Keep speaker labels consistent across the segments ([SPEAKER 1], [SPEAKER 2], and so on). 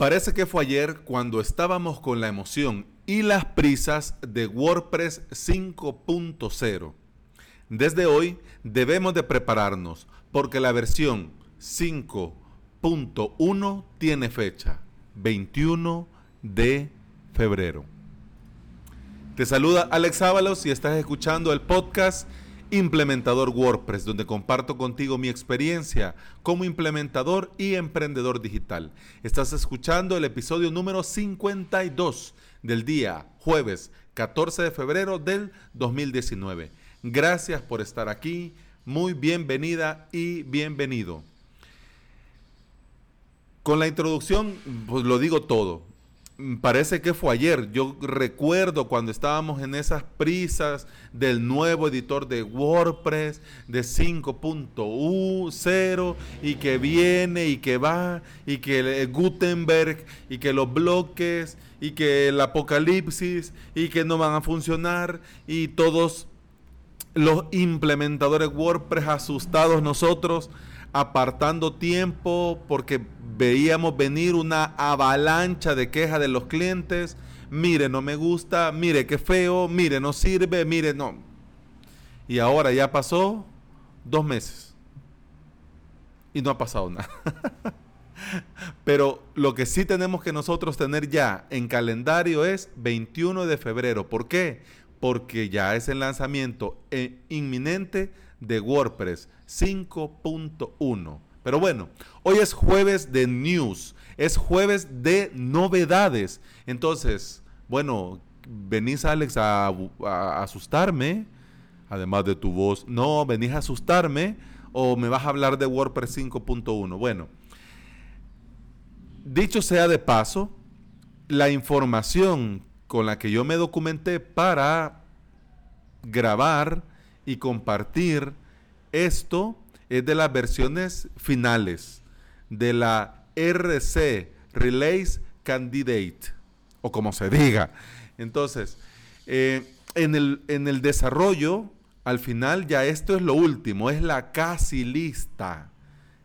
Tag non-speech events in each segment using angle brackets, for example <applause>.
[SPEAKER 1] Parece que fue ayer cuando estábamos con la emoción y las prisas de WordPress 5.0. Desde hoy debemos de prepararnos porque la versión 5.1 tiene fecha, 21 de febrero. Te saluda Alex Ábalos y estás escuchando el podcast Implementador WordPress, donde comparto contigo mi experiencia como implementador y emprendedor digital. Estás escuchando el episodio número 52 del día jueves 14 de febrero del 2019. Gracias por estar aquí, muy bienvenida y bienvenido. Con la introducción, pues lo digo todo parece que fue ayer. Yo recuerdo cuando estábamos en esas prisas del nuevo editor de WordPress de 5.0 y que viene y que va y que Gutenberg y que los bloques y que el apocalipsis y que no van a funcionar y todos los implementadores WordPress asustados nosotros apartando tiempo porque veíamos venir una avalancha de quejas de los clientes. Mire, no me gusta, mire, qué feo, mire, no sirve, mire, no. Y ahora ya pasó dos meses. Y no ha pasado nada. <laughs> Pero lo que sí tenemos que nosotros tener ya en calendario es 21 de febrero. ¿Por qué? Porque ya es el lanzamiento eh, inminente de WordPress 5.1. Pero bueno, hoy es jueves de news, es jueves de novedades. Entonces, bueno, venís Alex a, asustarme, además de tu voz. No, venís a asustarme o me vas a hablar de WordPress 5.1. Bueno, dicho sea de paso, la información con la que yo me documenté para grabar y compartir esto es de las versiones finales de la RC, Relays Candidate, o como se diga. Entonces, eh, en, el, en el desarrollo, al final ya esto es lo último, es la casi lista.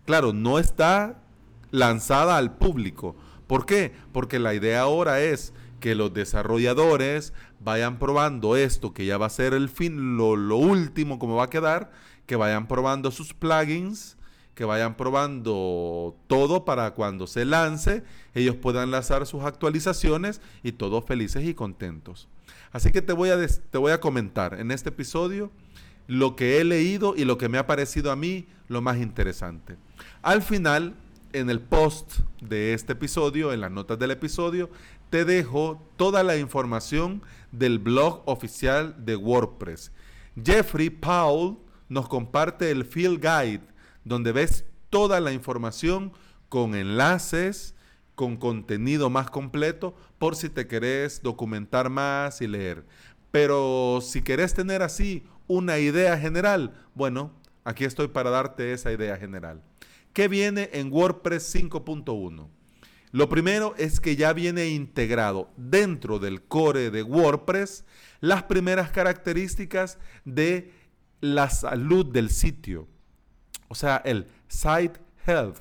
[SPEAKER 1] Claro, no está lanzada al público. ¿Por qué? Porque la idea ahora es que los desarrolladores vayan probando esto, que ya va a ser el fin, lo, lo último como va a quedar, que vayan probando sus plugins, que vayan probando todo para cuando se lance, ellos puedan lanzar sus actualizaciones y todos felices y contentos. Así que te voy a, te voy a comentar en este episodio lo que he leído y lo que me ha parecido a mí lo más interesante. Al final, en el post de este episodio, en las notas del episodio, te dejo toda la información del blog oficial de WordPress. Jeffrey Paul nos comparte el Field Guide, donde ves toda la información con enlaces, con contenido más completo, por si te querés documentar más y leer. Pero si querés tener así una idea general, bueno, aquí estoy para darte esa idea general. ¿Qué viene en WordPress 5.1? Lo primero es que ya viene integrado dentro del core de WordPress las primeras características de la salud del sitio. O sea, el site health.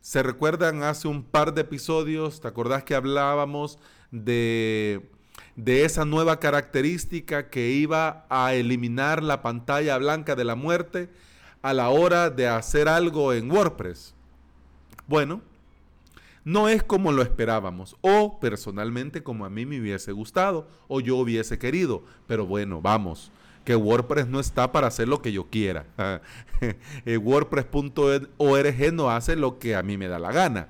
[SPEAKER 1] ¿Se recuerdan hace un par de episodios? ¿Te acordás que hablábamos de, de esa nueva característica que iba a eliminar la pantalla blanca de la muerte a la hora de hacer algo en WordPress? Bueno, no es como lo esperábamos o personalmente como a mí me hubiese gustado o yo hubiese querido. Pero bueno, vamos, que WordPress no está para hacer lo que yo quiera. <laughs> Eh, WordPress.org no hace lo que a mí me da la gana.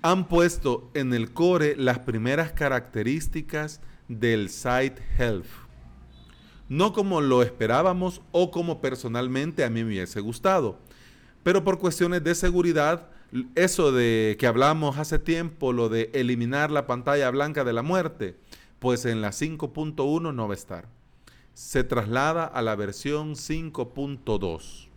[SPEAKER 1] Han puesto en el core las primeras características del site health. No como lo esperábamos o como personalmente a mí me hubiese gustado. Pero por cuestiones de seguridad, eso de que hablamos hace tiempo, lo de eliminar la pantalla blanca de la muerte, pues en la 5.1 no va a estar se traslada a la versión 5.2.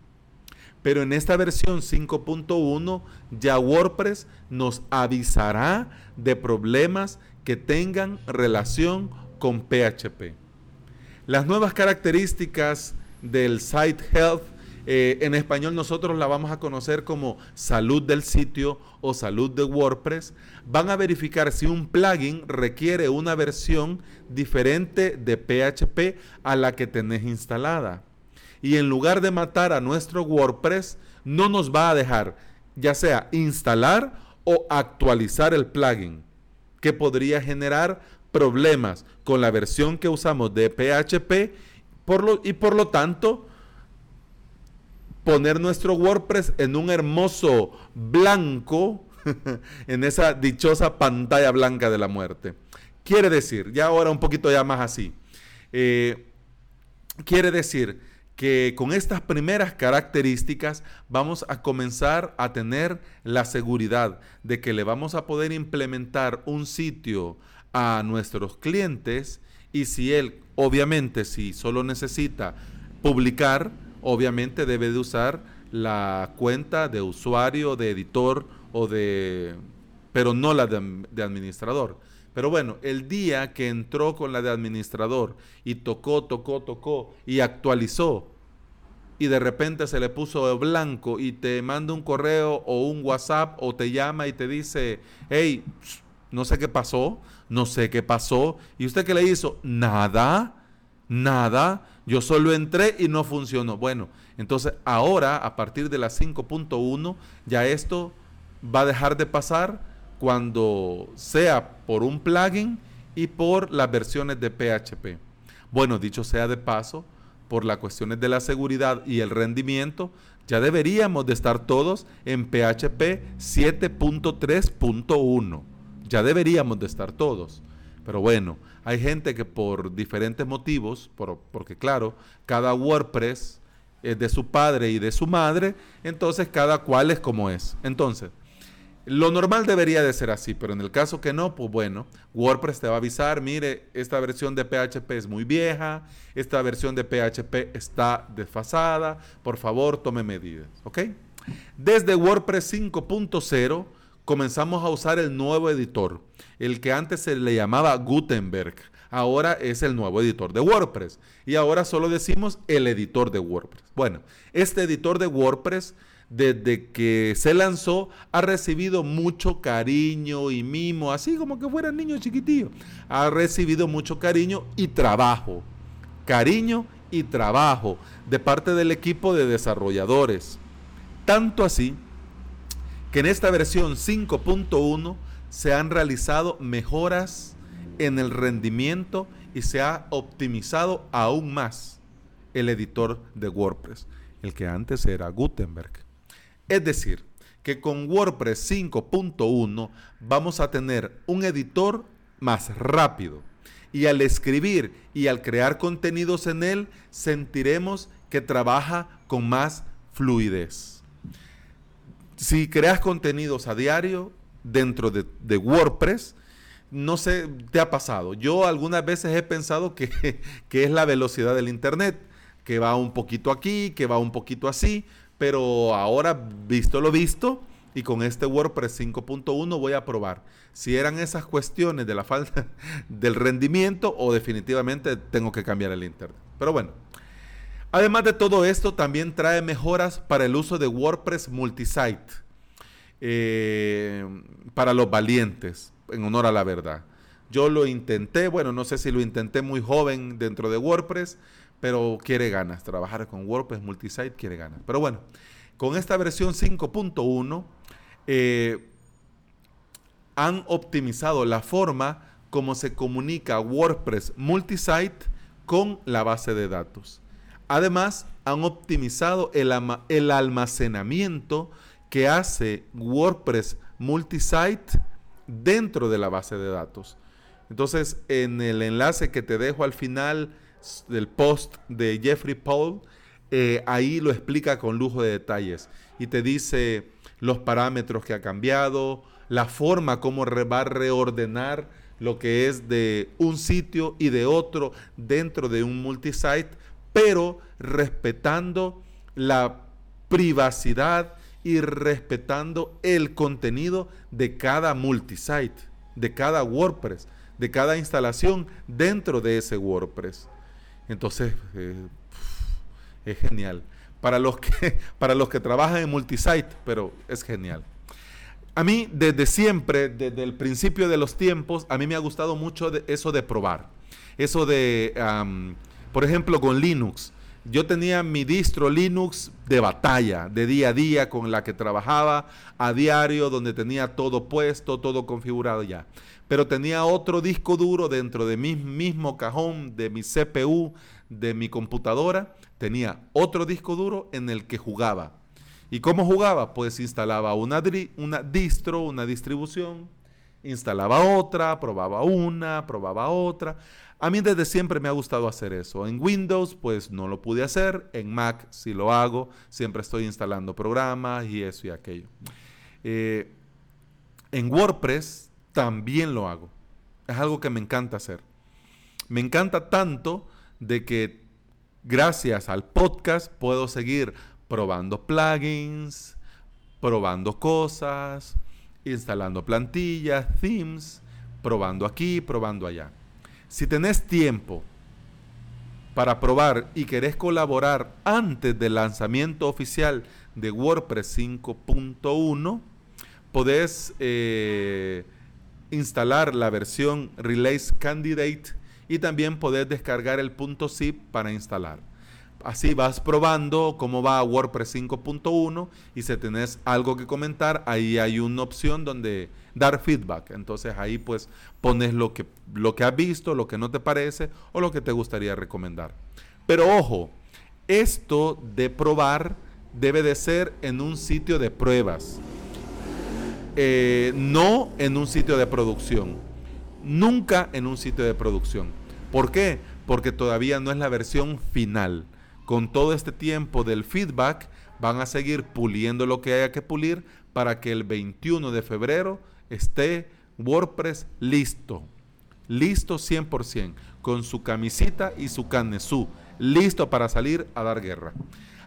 [SPEAKER 1] Pero en esta versión 5.1 ya WordPress nos avisará de problemas que tengan relación con PHP. Las nuevas características del Site Health Eh, en español nosotros la vamos a conocer como salud del sitio o salud de WordPress. Van a verificar si un plugin requiere una versión diferente de PHP a la que tenés instalada. Y en lugar de matar a nuestro WordPress, no nos va a dejar ya sea instalar o actualizar el plugin, que podría generar problemas con la versión que usamos de PHP por lo, y por lo tanto poner nuestro WordPress en un hermoso blanco, <laughs> en esa dichosa pantalla blanca de la muerte. Quiere decir, ya ahora un poquito ya más así, eh, quiere decir que con estas primeras características vamos a comenzar a tener la seguridad de que le vamos a poder implementar un sitio a nuestros clientes y si él, obviamente, si solo necesita publicar, obviamente debe de usar la cuenta de usuario, de editor o de... pero no la de, administrador. Pero bueno, el día que entró con la de administrador y tocó, tocó, tocó y actualizó y de repente se le puso blanco y te manda un correo o un WhatsApp o te llama y te dice, hey, no sé qué pasó, no sé qué pasó. ¿Y usted qué le hizo? Nada, nada. Yo solo entré y no funcionó. Bueno, entonces ahora, a partir de la 5.1, ya esto va a dejar de pasar cuando sea por un plugin y por las versiones de PHP. Bueno, dicho sea de paso, por las cuestiones de la seguridad y el rendimiento, ya deberíamos de estar todos en PHP 7.3.1. Ya deberíamos de estar todos. Pero bueno, hay gente que por diferentes motivos, porque claro, cada WordPress es de su padre y de su madre, entonces cada cual es como es. Entonces, lo normal debería de ser así, pero en el caso que no, pues bueno, WordPress te va a avisar, mire, esta versión de PHP es muy vieja, esta versión de PHP está desfasada, por favor tome medidas, ¿ok? Desde WordPress 5.0 comenzamos a usar el nuevo editor, el que antes se le llamaba Gutenberg, ahora es el nuevo editor de WordPress y ahora solo decimos el editor de WordPress. Bueno, este editor de WordPress desde que se lanzó, ha recibido mucho cariño y mimo, así como que fuera niño chiquitillo. Ha recibido mucho cariño y trabajo. Cariño y trabajo de parte del equipo de desarrolladores. Tanto así que en esta versión 5.1 se han realizado mejoras en el rendimiento y se ha optimizado aún más el editor de WordPress, el que antes era Gutenberg. Es decir, que con WordPress 5.1 vamos a tener un editor más rápido. Y al escribir y al crear contenidos en él, sentiremos que trabaja con más fluidez. Si creas contenidos a diario dentro de, WordPress, no sé, te ha pasado. Yo algunas veces he pensado que, <laughs> que es la velocidad del Internet, que va un poquito aquí, que va un poquito así, pero ahora, visto lo visto, y con este WordPress 5.1 voy a probar si eran esas cuestiones de la falta <laughs> del rendimiento o definitivamente tengo que cambiar el internet. Pero bueno, además de todo esto, también trae mejoras para el uso de WordPress multisite eh, para los valientes, en honor a la verdad. Yo lo intenté, bueno, no sé si lo intenté muy joven dentro de WordPress, pero quiere ganas. Trabajar con WordPress multisite quiere ganas. Pero bueno, con esta versión 5.1 eh, han optimizado la forma como se comunica WordPress multisite con la base de datos. Además, han optimizado el, almacenamiento que hace WordPress multisite dentro de la base de datos. Entonces, en el enlace que te dejo al final del post de Jeffrey Paul, eh, ahí lo explica con lujo de detalles y te dice los parámetros que ha cambiado, la forma como va a reordenar lo que es de un sitio y de otro dentro de un multisite, pero respetando la privacidad y respetando el contenido de cada multisite, de cada WordPress, de cada instalación dentro de ese WordPress. Entonces, eh, es genial. para los que, <laughs> para los que trabajan en multisite, pero es genial. A mí, desde siempre, desde el principio de los tiempos, a mí me ha gustado mucho eso de probar. Eso de, por ejemplo, con Linux. Yo tenía mi distro Linux de batalla, de día a día, con la que trabajaba a diario, donde tenía todo puesto, todo configurado ya. Pero tenía otro disco duro dentro de mi mismo cajón, de mi CPU, de mi computadora. Tenía otro disco duro en el que jugaba ¿Y cómo jugaba? Pues instalaba una, una distro, una distribución, instalaba otra, probaba una, probaba otra. A mí desde siempre me ha gustado hacer eso. En Windows pues no lo pude hacer, en Mac sí lo hago, siempre estoy instalando programas y eso y aquello. Eh, en WordPress también lo hago. Es algo que me encanta hacer. Me encanta tanto de que gracias al podcast puedo seguir probando plugins, probando cosas, instalando plantillas, themes, probando aquí, probando allá. Si tenés tiempo para probar y querés colaborar antes del lanzamiento oficial de WordPress 5.1, podés eh, instalar la versión Release Candidate y también podés descargar el .zip para instalar. Así vas probando cómo va WordPress 5.1 y si tenés algo que comentar, ahí hay una opción donde dar feedback. Entonces ahí pues pones lo que, lo que has visto, lo que no te parece o lo que te gustaría recomendar. Pero ojo, esto de probar debe de ser en un sitio de pruebas, eh, no en un sitio de producción. Nunca en un sitio de producción. ¿Por qué? Porque todavía no es la versión final con todo este tiempo del feedback, van a seguir puliendo lo que haya que pulir para que el 21 de febrero esté WordPress listo. Listo 100%, con su camisita y su carnesú, listo para salir a dar guerra.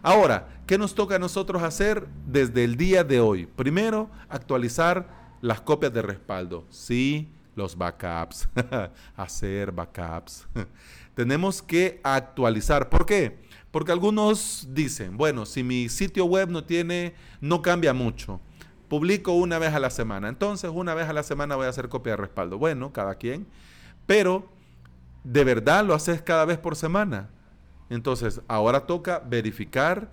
[SPEAKER 1] Ahora, ¿qué nos toca a nosotros hacer desde el día de hoy? Primero, actualizar las copias de respaldo. Sí, los backups. <laughs> hacer backups. <laughs> Tenemos que actualizar. ¿Por qué? Porque algunos dicen, bueno, si mi sitio web no tiene, no cambia mucho, publico una vez a la semana, entonces una vez a la semana voy a hacer copia de respaldo. Bueno, cada quien, pero de verdad lo haces cada vez por semana. Entonces, ahora toca verificar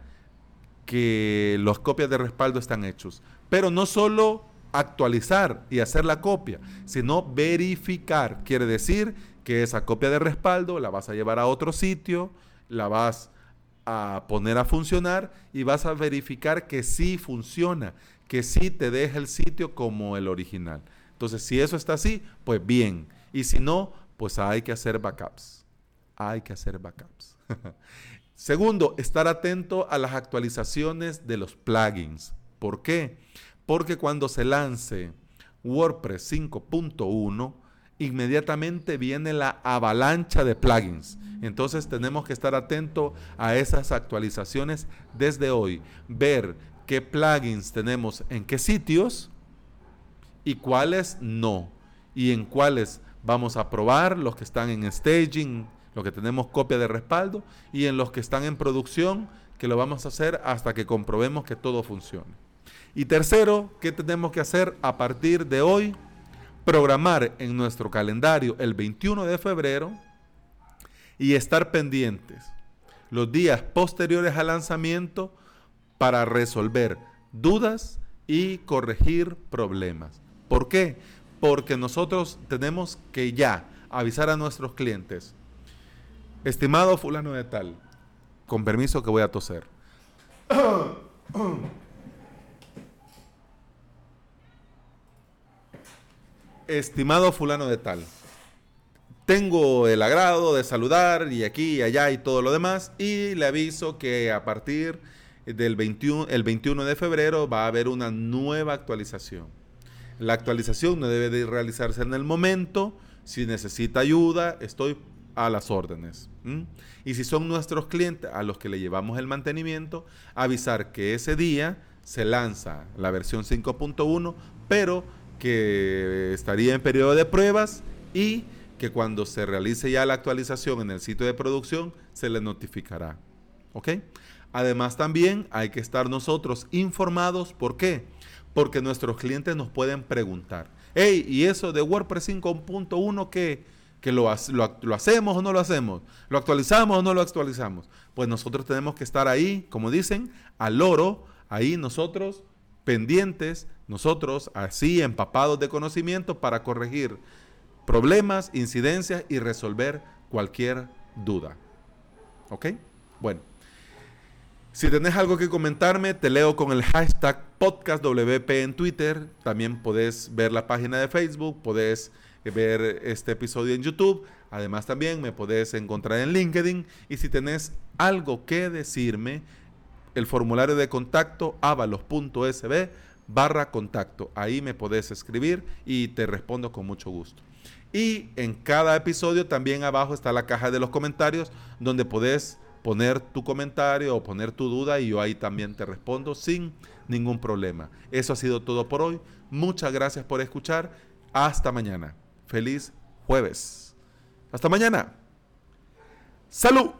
[SPEAKER 1] que las copias de respaldo están hechos. Pero no solo actualizar y hacer la copia, sino verificar. Quiere decir que esa copia de respaldo la vas a llevar a otro sitio, la vas a poner a funcionar y vas a verificar que sí funciona, que sí te deja el sitio como el original. Entonces, si eso está así, pues bien. Y si no, pues hay que hacer backups. Hay que hacer backups. <laughs> Segundo, estar atento a las actualizaciones de los plugins. ¿Por qué? Porque cuando se lance WordPress 5.1, inmediatamente viene la avalancha de plugins. Entonces tenemos que estar atentos a esas actualizaciones desde hoy, ver qué plugins tenemos en qué sitios y cuáles no, y en cuáles vamos a probar los que están en staging, los que tenemos copia de respaldo, y en los que están en producción, que lo vamos a hacer hasta que comprobemos que todo funcione. Y tercero, ¿qué tenemos que hacer a partir de hoy? Programar en nuestro calendario el 21 de febrero y estar pendientes los días posteriores al lanzamiento para resolver dudas y corregir problemas. ¿Por qué? Porque nosotros tenemos que ya avisar a nuestros clientes, estimado fulano de tal, con permiso que voy a toser. <clears throat> estimado fulano de tal, tengo el agrado de saludar y aquí y allá y todo lo demás y le aviso que a partir del 21, el 21 de febrero va a haber una nueva actualización. La actualización no debe de realizarse en el momento. Si necesita ayuda, estoy a las órdenes. Y si son nuestros clientes a los que le llevamos el mantenimiento, avisar que ese día se lanza la versión 5.1, pero que estaría en periodo de pruebas y que cuando se realice ya la actualización en el sitio de producción se le notificará. ¿Ok? Además también hay que estar nosotros informados. ¿Por qué? Porque nuestros clientes nos pueden preguntar, hey, ¿y eso de WordPress 5.1 qué? que lo, lo, hacemos o no lo hacemos, lo actualizamos o no lo actualizamos. Pues nosotros tenemos que estar ahí, como dicen, al oro, ahí nosotros pendientes, nosotros así empapados de conocimiento para corregir problemas, incidencias y resolver cualquier duda. ¿Ok? Bueno. Si tenés algo que comentarme, te leo con el hashtag podcastwp en Twitter. También podés ver la página de Facebook, podés ver este episodio en YouTube. Además también me podés encontrar en LinkedIn. Y si tenés algo que decirme, el formulario de contacto avalos.sb barra contacto. Ahí me podés escribir y te respondo con mucho gusto. Y en cada episodio también abajo está la caja de los comentarios donde podés poner tu comentario o poner tu duda y yo ahí también te respondo sin ningún problema. Eso ha sido todo por hoy. Muchas gracias por escuchar. Hasta mañana. Feliz jueves. Hasta mañana. Salud.